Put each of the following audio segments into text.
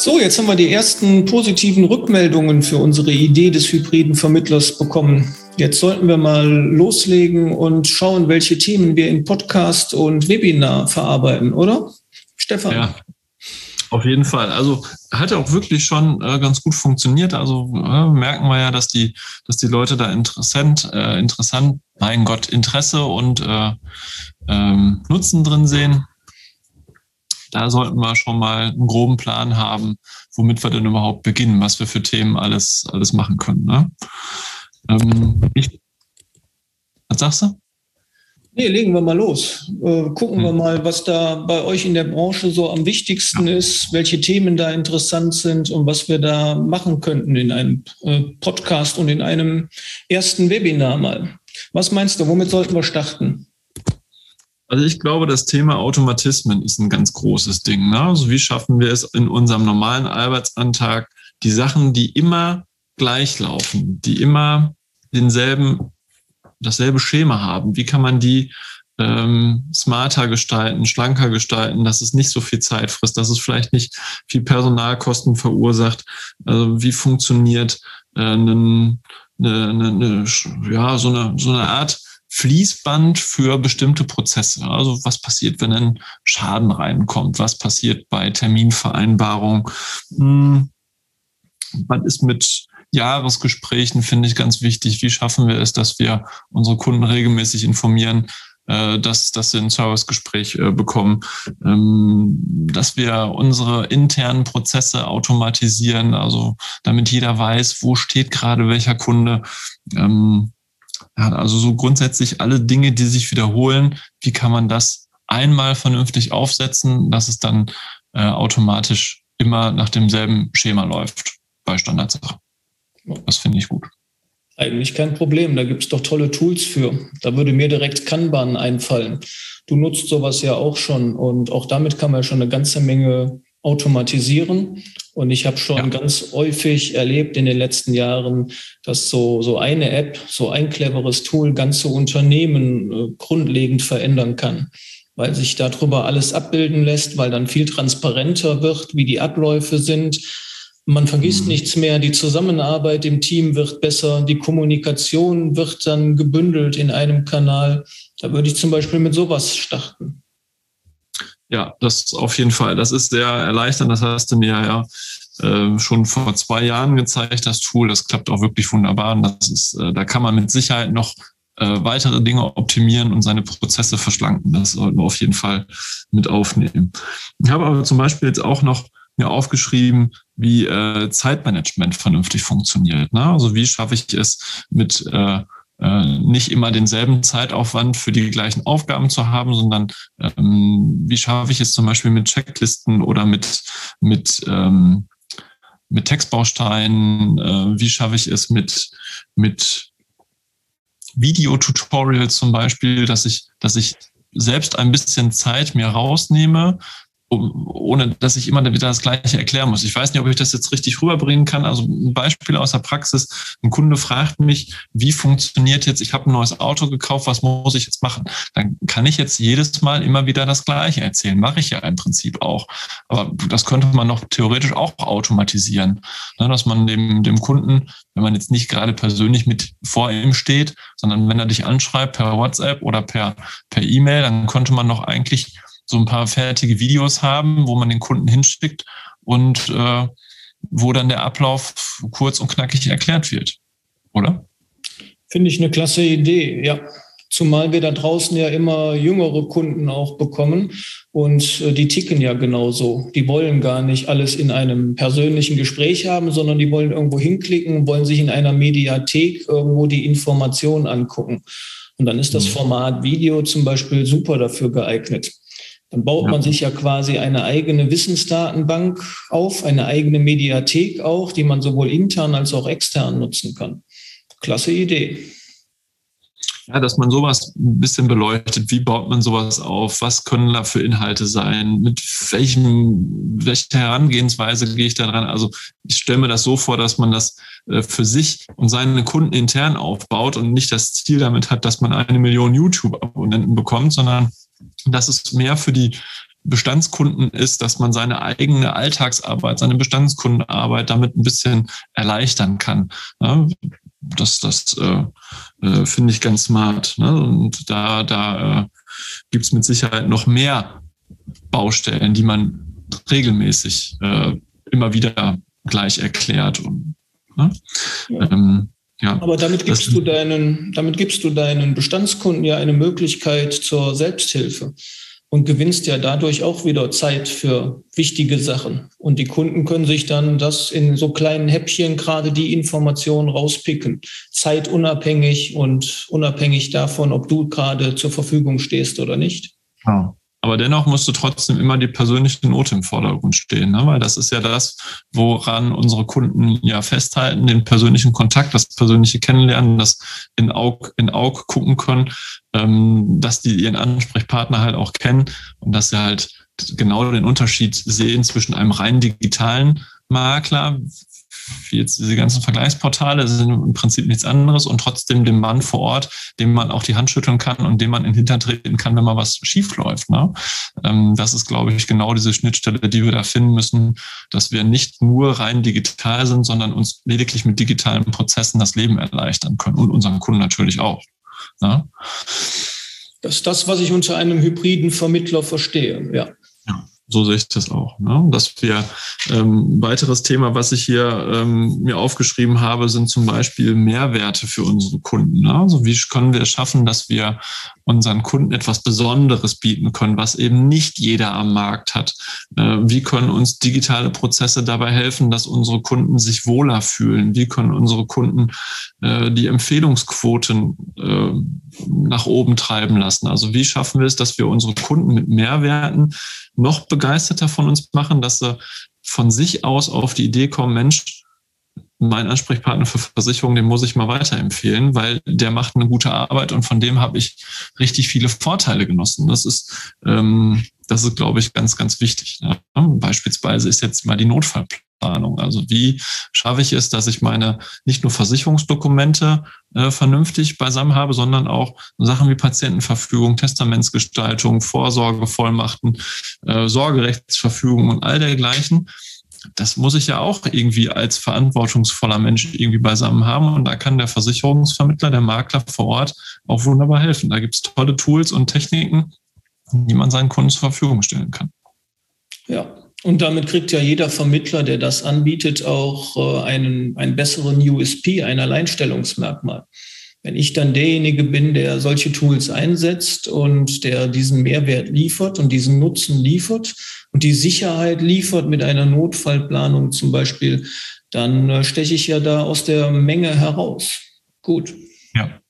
So, jetzt haben wir die ersten positiven Rückmeldungen für unsere Idee des hybriden Vermittlers bekommen. Jetzt sollten wir mal loslegen und schauen, welche Themen wir in Podcast und Webinar verarbeiten, oder? Stefan. Ja, auf jeden Fall. Also hat auch wirklich schon äh, ganz gut funktioniert. Also äh, merken wir ja, dass die, dass die Leute da interessant, äh, interessant, mein Gott, Interesse und äh, ähm, Nutzen drin sehen da sollten wir schon mal einen groben Plan haben, womit wir denn überhaupt beginnen, was wir für Themen alles, alles machen können. Ne? Ähm, ich, was sagst du? Nee, legen wir mal los. Äh, gucken hm. wir mal, was da bei euch in der Branche so am wichtigsten ja. ist, welche Themen da interessant sind und was wir da machen könnten in einem äh, Podcast und in einem ersten Webinar mal. Was meinst du, womit sollten wir starten? Also ich glaube, das Thema Automatismen ist ein ganz großes Ding. Ne? Also wie schaffen wir es in unserem normalen Arbeitsantrag, die Sachen, die immer gleich laufen, die immer denselben, dasselbe Schema haben, wie kann man die ähm, smarter gestalten, schlanker gestalten, dass es nicht so viel Zeit frisst, dass es vielleicht nicht viel Personalkosten verursacht. Also wie funktioniert äh, eine, eine, eine, ja, so, eine, so eine Art Fließband für bestimmte Prozesse. Also was passiert, wenn ein Schaden reinkommt? Was passiert bei Terminvereinbarung? Hm, was ist mit Jahresgesprächen, finde ich ganz wichtig. Wie schaffen wir es, dass wir unsere Kunden regelmäßig informieren, äh, dass, dass sie ein Servicegespräch äh, bekommen, ähm, dass wir unsere internen Prozesse automatisieren, also damit jeder weiß, wo steht gerade welcher Kunde. Ähm, ja, also so grundsätzlich alle Dinge, die sich wiederholen, wie kann man das einmal vernünftig aufsetzen, dass es dann äh, automatisch immer nach demselben Schema läuft bei Standardsachen. Das finde ich gut. Eigentlich kein Problem, da gibt es doch tolle Tools für. Da würde mir direkt Kanban einfallen. Du nutzt sowas ja auch schon und auch damit kann man schon eine ganze Menge automatisieren. Und ich habe schon ja. ganz häufig erlebt in den letzten Jahren, dass so, so eine App, so ein cleveres Tool ganze Unternehmen äh, grundlegend verändern kann, weil sich darüber alles abbilden lässt, weil dann viel transparenter wird, wie die Abläufe sind. Man vergisst mhm. nichts mehr, die Zusammenarbeit im Team wird besser, die Kommunikation wird dann gebündelt in einem Kanal. Da würde ich zum Beispiel mit sowas starten. Ja, das auf jeden Fall. Das ist sehr erleichternd. Das hast du mir ja äh, schon vor zwei Jahren gezeigt, das Tool. Das klappt auch wirklich wunderbar. Und das ist, äh, da kann man mit Sicherheit noch äh, weitere Dinge optimieren und seine Prozesse verschlanken. Das sollten wir auf jeden Fall mit aufnehmen. Ich habe aber zum Beispiel jetzt auch noch mir aufgeschrieben, wie äh, Zeitmanagement vernünftig funktioniert. Ne? Also wie schaffe ich es mit äh, nicht immer denselben Zeitaufwand für die gleichen Aufgaben zu haben, sondern ähm, wie schaffe ich es zum Beispiel mit Checklisten oder mit, mit, ähm, mit Textbausteinen, äh, wie schaffe ich es mit, mit Videotutorials zum Beispiel, dass ich, dass ich selbst ein bisschen Zeit mir rausnehme, ohne dass ich immer wieder das Gleiche erklären muss. Ich weiß nicht, ob ich das jetzt richtig rüberbringen kann. Also ein Beispiel aus der Praxis. Ein Kunde fragt mich, wie funktioniert jetzt, ich habe ein neues Auto gekauft, was muss ich jetzt machen? Dann kann ich jetzt jedes Mal immer wieder das Gleiche erzählen. Mache ich ja im Prinzip auch. Aber das könnte man noch theoretisch auch automatisieren. Ne, dass man dem, dem Kunden, wenn man jetzt nicht gerade persönlich mit vor ihm steht, sondern wenn er dich anschreibt per WhatsApp oder per, per E-Mail, dann könnte man noch eigentlich so ein paar fertige Videos haben, wo man den Kunden hinschickt und äh, wo dann der Ablauf kurz und knackig erklärt wird. Oder? Finde ich eine klasse Idee, ja. Zumal wir da draußen ja immer jüngere Kunden auch bekommen und äh, die ticken ja genauso. Die wollen gar nicht alles in einem persönlichen Gespräch haben, sondern die wollen irgendwo hinklicken, wollen sich in einer Mediathek irgendwo die Informationen angucken. Und dann ist das mhm. Format Video zum Beispiel super dafür geeignet. Dann baut ja. man sich ja quasi eine eigene Wissensdatenbank auf, eine eigene Mediathek auch, die man sowohl intern als auch extern nutzen kann. Klasse Idee. Ja, dass man sowas ein bisschen beleuchtet. Wie baut man sowas auf? Was können da für Inhalte sein? Mit welchem, welcher Herangehensweise gehe ich da dran? Also ich stelle mir das so vor, dass man das äh, für sich und seine Kunden intern aufbaut und nicht das Ziel damit hat, dass man eine Million YouTube-Abonnenten bekommt, sondern dass es mehr für die, Bestandskunden ist, dass man seine eigene Alltagsarbeit, seine Bestandskundenarbeit damit ein bisschen erleichtern kann. Ja, das das äh, äh, finde ich ganz smart. Ne? Und da, da äh, gibt es mit Sicherheit noch mehr Baustellen, die man regelmäßig äh, immer wieder gleich erklärt. Und, ne? Ähm, ja. Aber damit gibst, du deinen, damit gibst du deinen Bestandskunden ja eine Möglichkeit zur Selbsthilfe und gewinnst ja dadurch auch wieder Zeit für wichtige Sachen. Und die Kunden können sich dann das in so kleinen Häppchen gerade die Informationen rauspicken. Zeitunabhängig und unabhängig davon, ob du gerade zur Verfügung stehst oder nicht. Ja. Aber dennoch musste trotzdem immer die persönliche Note im Vordergrund stehen, ne? weil das ist ja das, woran unsere Kunden ja festhalten, den persönlichen Kontakt, das persönliche Kennenlernen, das in Aug, in Aug gucken können, ähm, dass die ihren Ansprechpartner halt auch kennen und dass sie halt genau den Unterschied sehen zwischen einem rein digitalen Makler, jetzt diese ganzen Vergleichsportale sind im Prinzip nichts anderes und trotzdem dem Mann vor Ort, dem man auch die Hand schütteln kann und dem man in den Hintern treten kann, wenn mal was schief läuft. Ne? Ähm, das ist, glaube ich, genau diese Schnittstelle, die wir da finden müssen, dass wir nicht nur rein digital sind, sondern uns lediglich mit digitalen Prozessen das Leben erleichtern können und unseren Kunden natürlich auch. Ne? Das ist das, was ich unter einem hybriden Vermittler verstehe, ja. So sehe ich das auch. Ne? Dass wir ähm, weiteres Thema, was ich hier ähm, mir aufgeschrieben habe, sind zum Beispiel Mehrwerte für unsere Kunden. Ne? Also wie können wir es schaffen, dass wir unseren Kunden etwas Besonderes bieten können, was eben nicht jeder am Markt hat? Äh, wie können uns digitale Prozesse dabei helfen, dass unsere Kunden sich wohler fühlen? Wie können unsere Kunden äh, die Empfehlungsquoten äh, nach oben treiben lassen? Also wie schaffen wir es, dass wir unsere Kunden mit Mehrwerten noch begeisterter von uns machen, dass sie von sich aus auf die Idee kommen, Mensch, mein Ansprechpartner für Versicherungen, den muss ich mal weiterempfehlen, weil der macht eine gute Arbeit und von dem habe ich richtig viele Vorteile genossen. Das ist, ähm, das ist, glaube ich, ganz, ganz wichtig. Ja. Beispielsweise ist jetzt mal die Notfallplanung. Planung. Also wie schaffe ich es, dass ich meine nicht nur Versicherungsdokumente äh, vernünftig beisammen habe, sondern auch Sachen wie Patientenverfügung, Testamentsgestaltung, Vorsorgevollmachten, äh, Sorgerechtsverfügung und all dergleichen. Das muss ich ja auch irgendwie als verantwortungsvoller Mensch irgendwie beisammen haben. Und da kann der Versicherungsvermittler, der Makler vor Ort auch wunderbar helfen. Da gibt es tolle Tools und Techniken, die man seinen Kunden zur Verfügung stellen kann. Ja, und damit kriegt ja jeder Vermittler, der das anbietet, auch äh, einen, einen besseren USP, ein Alleinstellungsmerkmal. Wenn ich dann derjenige bin, der solche Tools einsetzt und der diesen Mehrwert liefert und diesen Nutzen liefert und die Sicherheit liefert mit einer Notfallplanung zum Beispiel, dann äh, steche ich ja da aus der Menge heraus. Gut. Ja.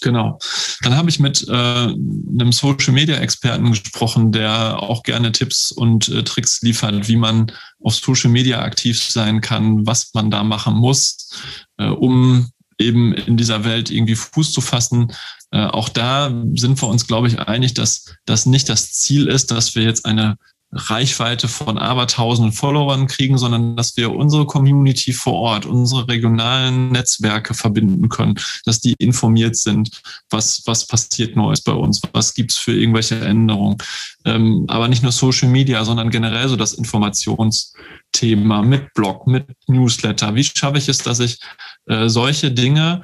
Genau. Dann habe ich mit äh, einem Social Media Experten gesprochen, der auch gerne Tipps und äh, Tricks liefert, wie man auf Social Media aktiv sein kann, was man da machen muss, äh, um eben in dieser Welt irgendwie Fuß zu fassen. Äh, auch da sind wir uns, glaube ich, einig, dass das nicht das Ziel ist, dass wir jetzt eine Reichweite von abertausenden Followern kriegen, sondern dass wir unsere Community vor Ort, unsere regionalen Netzwerke verbinden können, dass die informiert sind, was, was passiert Neues bei uns, was gibt's für irgendwelche Änderungen. Ähm, aber nicht nur Social Media, sondern generell so das Informationsthema mit Blog, mit Newsletter. Wie schaffe ich es, dass ich äh, solche Dinge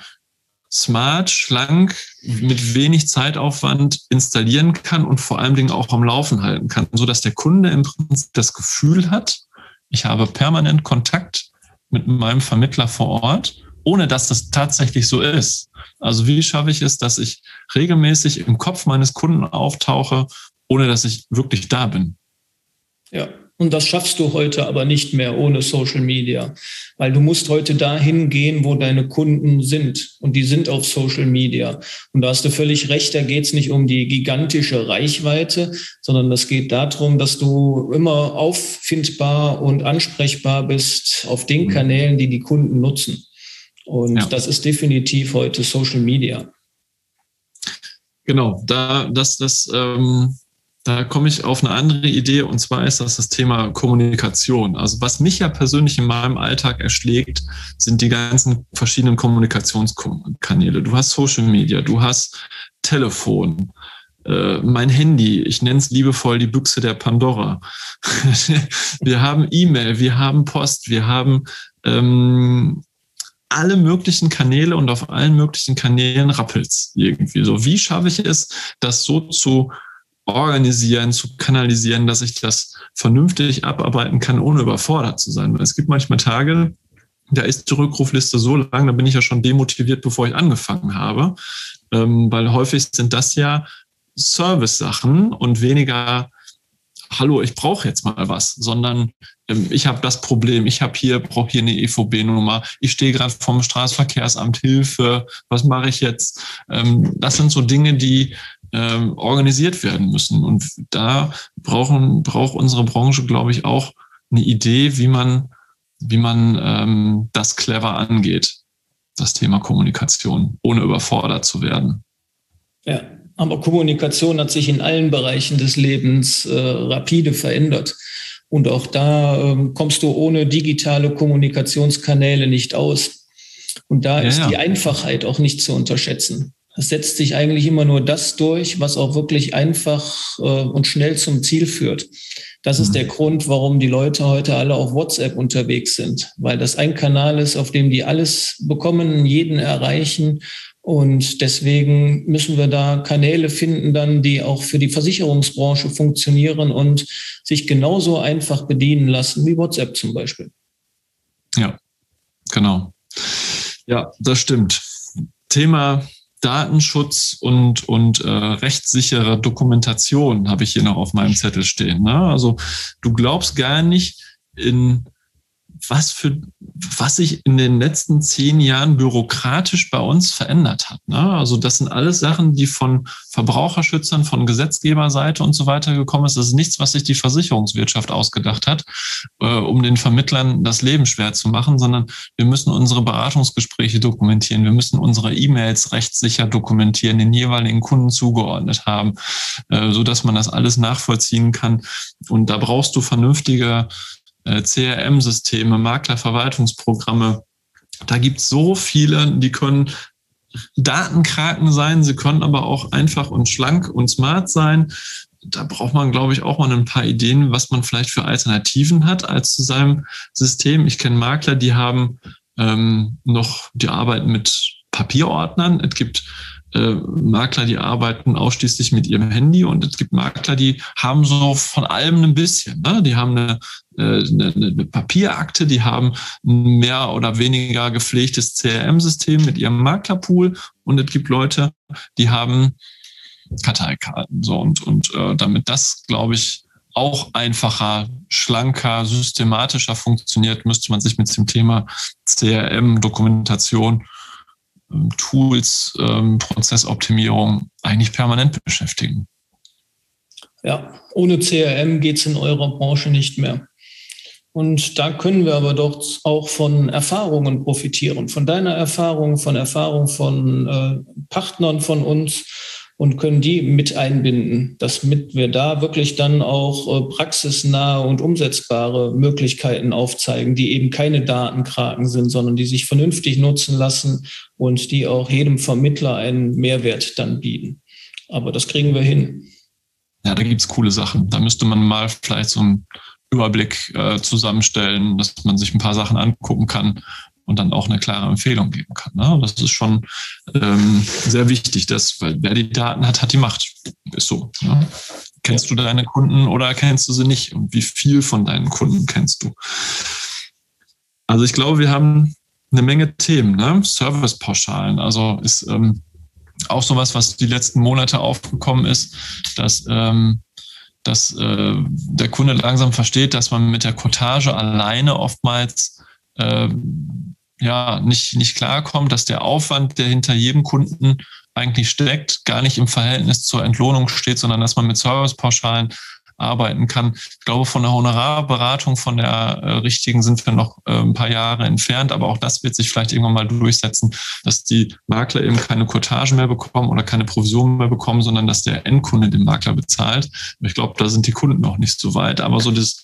smart, schlank, mit wenig Zeitaufwand installieren kann und vor allen Dingen auch am Laufen halten kann, so dass der Kunde im Prinzip das Gefühl hat, ich habe permanent Kontakt mit meinem Vermittler vor Ort, ohne dass das tatsächlich so ist. Also wie schaffe ich es, dass ich regelmäßig im Kopf meines Kunden auftauche, ohne dass ich wirklich da bin? Ja, und das schaffst du heute aber nicht mehr ohne Social Media, weil du musst heute dahin gehen, wo deine Kunden sind. Und die sind auf Social Media. Und da hast du völlig recht, da geht es nicht um die gigantische Reichweite, sondern es geht darum, dass du immer auffindbar und ansprechbar bist auf den mhm. Kanälen, die die Kunden nutzen. Und ja. das ist definitiv heute Social Media. Genau, da das, das ähm da komme ich auf eine andere Idee und zwar ist das das Thema Kommunikation. Also was mich ja persönlich in meinem Alltag erschlägt, sind die ganzen verschiedenen Kommunikationskanäle. Du hast Social Media, du hast Telefon, äh, mein Handy, ich nenne es liebevoll die Büchse der Pandora. wir haben E-Mail, wir haben Post, wir haben ähm, alle möglichen Kanäle und auf allen möglichen Kanälen rappelt's irgendwie so. Wie schaffe ich es, das so zu organisieren, zu kanalisieren, dass ich das vernünftig abarbeiten kann, ohne überfordert zu sein? Es gibt manchmal Tage, da ist die Rückrufliste so lang, da bin ich ja schon demotiviert, bevor ich angefangen habe. Ähm, weil häufig sind das ja Service-Sachen und weniger, hallo, ich brauche jetzt mal was, sondern ähm, ich habe das Problem, ich habe hier, brauche hier eine EVB-Nummer, ich stehe gerade vom Straßenverkehrsamt Hilfe, was mache ich jetzt? Ähm, das sind so Dinge, die ähm, organisiert werden müssen. Und da brauchen, braucht unsere Branche, glaube ich, auch eine Idee, wie man, wie man ähm, das clever angeht, das Thema Kommunikation, ohne überfordert zu werden. Ja, aber Kommunikation hat sich in allen Bereichen des Lebens äh, rapide verändert. Und auch da ähm, kommst du ohne digitale Kommunikationskanäle nicht aus. Und da ja, ist ja. die Einfachheit auch nicht zu unterschätzen. Es setzt sich eigentlich immer nur das durch, was auch wirklich einfach äh, und schnell zum Ziel führt. Das ist der mhm. Grund, warum die Leute heute alle auf WhatsApp unterwegs sind, weil das ein Kanal ist, auf dem die alles bekommen, jeden erreichen und deswegen müssen wir da Kanäle finden, dann, die auch für die Versicherungsbranche funktionieren und sich genauso einfach bedienen lassen wie WhatsApp zum Beispiel. Ja, genau. Ja, das stimmt. Thema Datenschutz und, und äh, rechtssichere Dokumentation habe ich hier noch auf meinem Zettel stehen. Ne? Also du glaubst gar nicht in was für, was sich in den letzten zehn Jahren bürokratisch bei uns verändert hat. Ne? Also das sind alles Sachen, die von Verbraucherschützern, von Gesetzgeberseite und so weiter gekommen ist. Das ist nichts, was sich die Versicherungswirtschaft ausgedacht hat, äh, um den Vermittlern das Leben schwer zu machen, sondern wir müssen unsere Beratungsgespräche dokumentieren. Wir müssen unsere E-Mails rechtssicher dokumentieren, den jeweiligen Kunden zugeordnet haben, äh, so dass man das alles nachvollziehen kann. Und da brauchst du vernünftige äh, CRM-Systeme, Maklerverwaltungsprogramme. Da gibt es so viele, die können Datenkraken sein, sie können aber auch einfach und schlank und smart sein. Da braucht man, glaube ich, auch mal ein paar Ideen, was man vielleicht für Alternativen hat als zu seinem System. Ich kenne Makler, die haben ähm, noch, die arbeiten mit Papierordnern. Es gibt äh, Makler, die arbeiten ausschließlich mit ihrem Handy und es gibt Makler, die haben so von allem ein bisschen. Ne? Die haben eine, äh, eine, eine Papierakte, die haben ein mehr oder weniger gepflegtes CRM-System mit ihrem Maklerpool und es gibt Leute, die haben Karteikarten. So und, und äh, damit das, glaube ich, auch einfacher, schlanker, systematischer funktioniert, müsste man sich mit dem Thema CRM, Dokumentation Tools, ähm, Prozessoptimierung eigentlich permanent beschäftigen. Ja, ohne CRM geht es in eurer Branche nicht mehr. Und da können wir aber doch auch von Erfahrungen profitieren, von deiner Erfahrung, von Erfahrung von äh, Partnern von uns und können die mit einbinden, damit wir da wirklich dann auch äh, praxisnahe und umsetzbare Möglichkeiten aufzeigen, die eben keine Datenkraken sind, sondern die sich vernünftig nutzen lassen und die auch jedem Vermittler einen Mehrwert dann bieten. Aber das kriegen wir hin. Ja, da gibt es coole Sachen. Da müsste man mal vielleicht so einen Überblick äh, zusammenstellen, dass man sich ein paar Sachen angucken kann und dann auch eine klare Empfehlung geben kann. Ne? Das ist schon ähm, sehr wichtig, dass, weil wer die Daten hat, hat die Macht. Ist so. Ne? Kennst du deine Kunden oder kennst du sie nicht? Und wie viel von deinen Kunden kennst du? Also ich glaube, wir haben eine Menge Themen, ne? Servicepauschalen. Also ist ähm, auch sowas, was die letzten Monate aufgekommen ist, dass ähm, dass äh, der Kunde langsam versteht, dass man mit der Cottage alleine oftmals äh, ja, nicht, nicht klarkommt, dass der Aufwand, der hinter jedem Kunden eigentlich steckt, gar nicht im Verhältnis zur Entlohnung steht, sondern dass man mit Servicepauschalen arbeiten kann. Ich glaube, von der Honorarberatung, von der äh, richtigen sind wir noch äh, ein paar Jahre entfernt, aber auch das wird sich vielleicht irgendwann mal durchsetzen, dass die Makler eben keine Cottage mehr bekommen oder keine Provision mehr bekommen, sondern dass der Endkunde den Makler bezahlt. Ich glaube, da sind die Kunden noch nicht so weit. Aber so das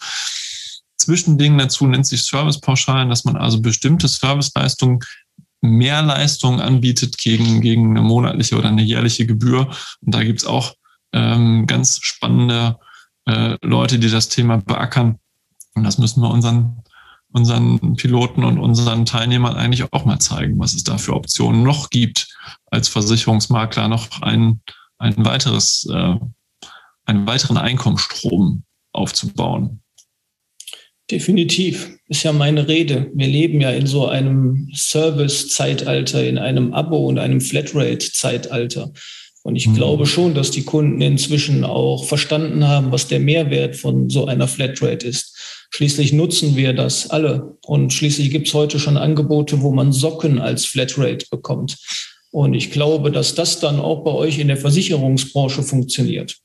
Zwischending dazu nennt sich Servicepauschalen, dass man also bestimmte Serviceleistungen mehr Leistungen anbietet gegen, gegen eine monatliche oder eine jährliche Gebühr. Und da gibt's auch ähm, ganz spannende äh, Leute, die das Thema beackern. Und das müssen wir unseren, unseren Piloten und unseren Teilnehmern eigentlich auch mal zeigen, was es da für Optionen noch gibt, als Versicherungsmakler noch ein, ein weiteres, äh, einen weiteren Einkommensstrom aufzubauen. Definitiv, ist ja meine Rede. Wir leben ja in so einem Service-Zeitalter, in einem Abo- und einem Flatrate-Zeitalter. Und ich mhm. glaube schon, dass die Kunden inzwischen auch verstanden haben, was der Mehrwert von so einer Flatrate ist. Schließlich nutzen wir das alle. Und schließlich gibt es heute schon Angebote, wo man Socken als Flatrate bekommt. Und ich glaube, dass das dann auch bei euch in der Versicherungsbranche funktioniert.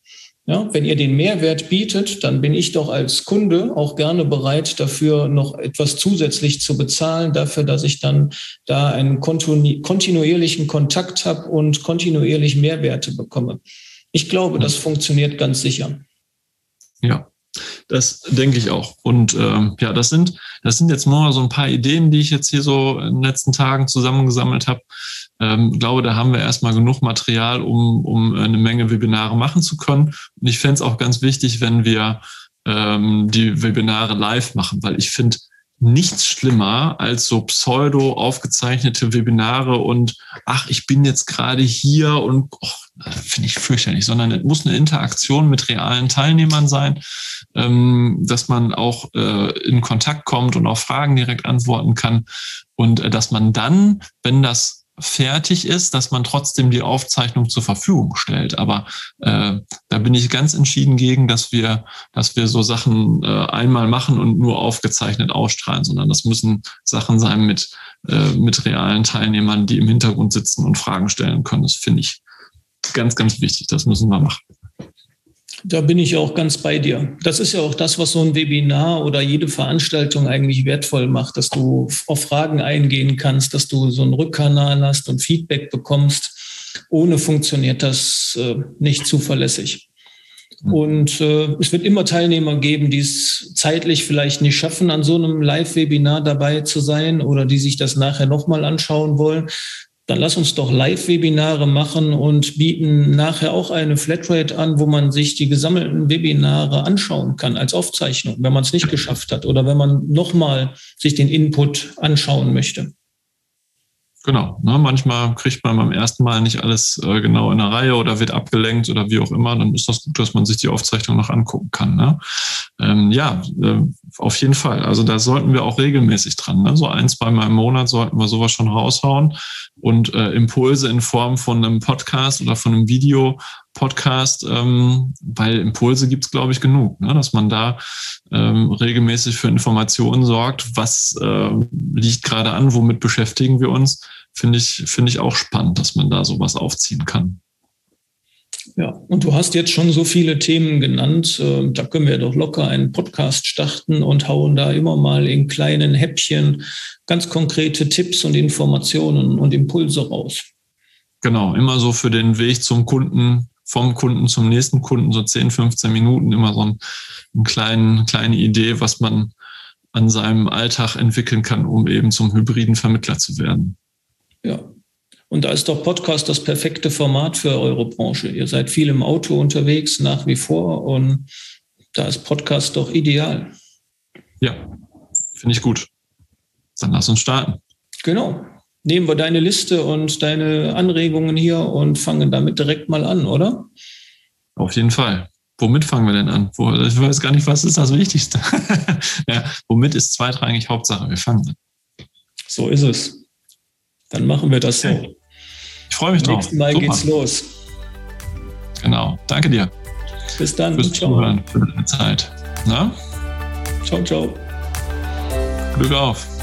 Ja, wenn ihr den Mehrwert bietet, dann bin ich doch als Kunde auch gerne bereit, dafür noch etwas zusätzlich zu bezahlen, dafür, dass ich dann da einen kontinuierlichen Kontakt habe und kontinuierlich Mehrwerte bekomme. Ich glaube, das funktioniert ganz sicher. Ja, das denke ich auch. Und ähm, ja, das sind, das sind jetzt mal so ein paar Ideen, die ich jetzt hier so in den letzten Tagen zusammengesammelt habe, ähm, glaube, da haben wir erstmal genug Material, um, um eine Menge Webinare machen zu können. Und ich fände es auch ganz wichtig, wenn wir ähm, die Webinare live machen, weil ich finde nichts schlimmer als so pseudo aufgezeichnete Webinare und ach, ich bin jetzt gerade hier und finde ich fürchterlich, sondern es muss eine Interaktion mit realen Teilnehmern sein, ähm, dass man auch äh, in Kontakt kommt und auf Fragen direkt antworten kann und äh, dass man dann, wenn das fertig ist, dass man trotzdem die Aufzeichnung zur Verfügung stellt. Aber äh, da bin ich ganz entschieden gegen, dass wir, dass wir so Sachen äh, einmal machen und nur aufgezeichnet ausstrahlen, sondern das müssen Sachen sein mit, äh, mit realen Teilnehmern, die im Hintergrund sitzen und Fragen stellen können. Das finde ich ganz, ganz wichtig. Das müssen wir machen. Da bin ich auch ganz bei dir. Das ist ja auch das, was so ein Webinar oder jede Veranstaltung eigentlich wertvoll macht, dass du auf Fragen eingehen kannst, dass du so einen Rückkanal hast und Feedback bekommst. Ohne funktioniert das äh, nicht zuverlässig. Mhm. Und äh, es wird immer Teilnehmer geben, die es zeitlich vielleicht nicht schaffen, an so einem Live-Webinar dabei zu sein oder die sich das nachher nochmal anschauen wollen dann lass uns doch Live-Webinare machen und bieten nachher auch eine Flatrate an, wo man sich die gesammelten Webinare anschauen kann als Aufzeichnung, wenn man es nicht geschafft hat oder wenn man nochmal sich den Input anschauen möchte. Genau. Ne, manchmal kriegt man beim ersten Mal nicht alles äh, genau in der Reihe oder wird abgelenkt oder wie auch immer. Dann ist das gut, dass man sich die Aufzeichnung noch angucken kann. Ne? Ähm, ja, äh, auf jeden Fall. Also da sollten wir auch regelmäßig dran. Ne? So ein, zweimal im Monat sollten wir sowas schon raushauen und äh, Impulse in Form von einem Podcast oder von einem Video Podcast, ähm, weil Impulse gibt's glaube ich, genug, ne? dass man da ähm, regelmäßig für Informationen sorgt. Was äh, liegt gerade an, womit beschäftigen wir uns? Finde ich, finde ich auch spannend, dass man da sowas aufziehen kann. Ja, und du hast jetzt schon so viele Themen genannt. Äh, da können wir doch locker einen Podcast starten und hauen da immer mal in kleinen Häppchen ganz konkrete Tipps und Informationen und Impulse raus. Genau, immer so für den Weg zum Kunden vom Kunden zum nächsten Kunden, so 10, 15 Minuten, immer so ein, eine kleine, kleine Idee, was man an seinem Alltag entwickeln kann, um eben zum hybriden Vermittler zu werden. Ja. Und da ist doch Podcast das perfekte Format für eure Branche. Ihr seid viel im Auto unterwegs, nach wie vor, und da ist Podcast doch ideal. Ja, finde ich gut. Dann lass uns starten. Genau nehmen wir deine Liste und deine Anregungen hier und fangen damit direkt mal an, oder? Auf jeden Fall. Womit fangen wir denn an? Ich weiß gar nicht, was ist das Wichtigste. ja, womit ist zweitrangig Hauptsache? Wir fangen an. So ist es. Dann machen wir das so. Ich freue mich drauf. Nächstes Mal Super. geht's los. Genau. Danke dir. Bis dann. Fürs ciao. Zuhören, für deine Zeit. Na? Ciao, ciao. Glück auf.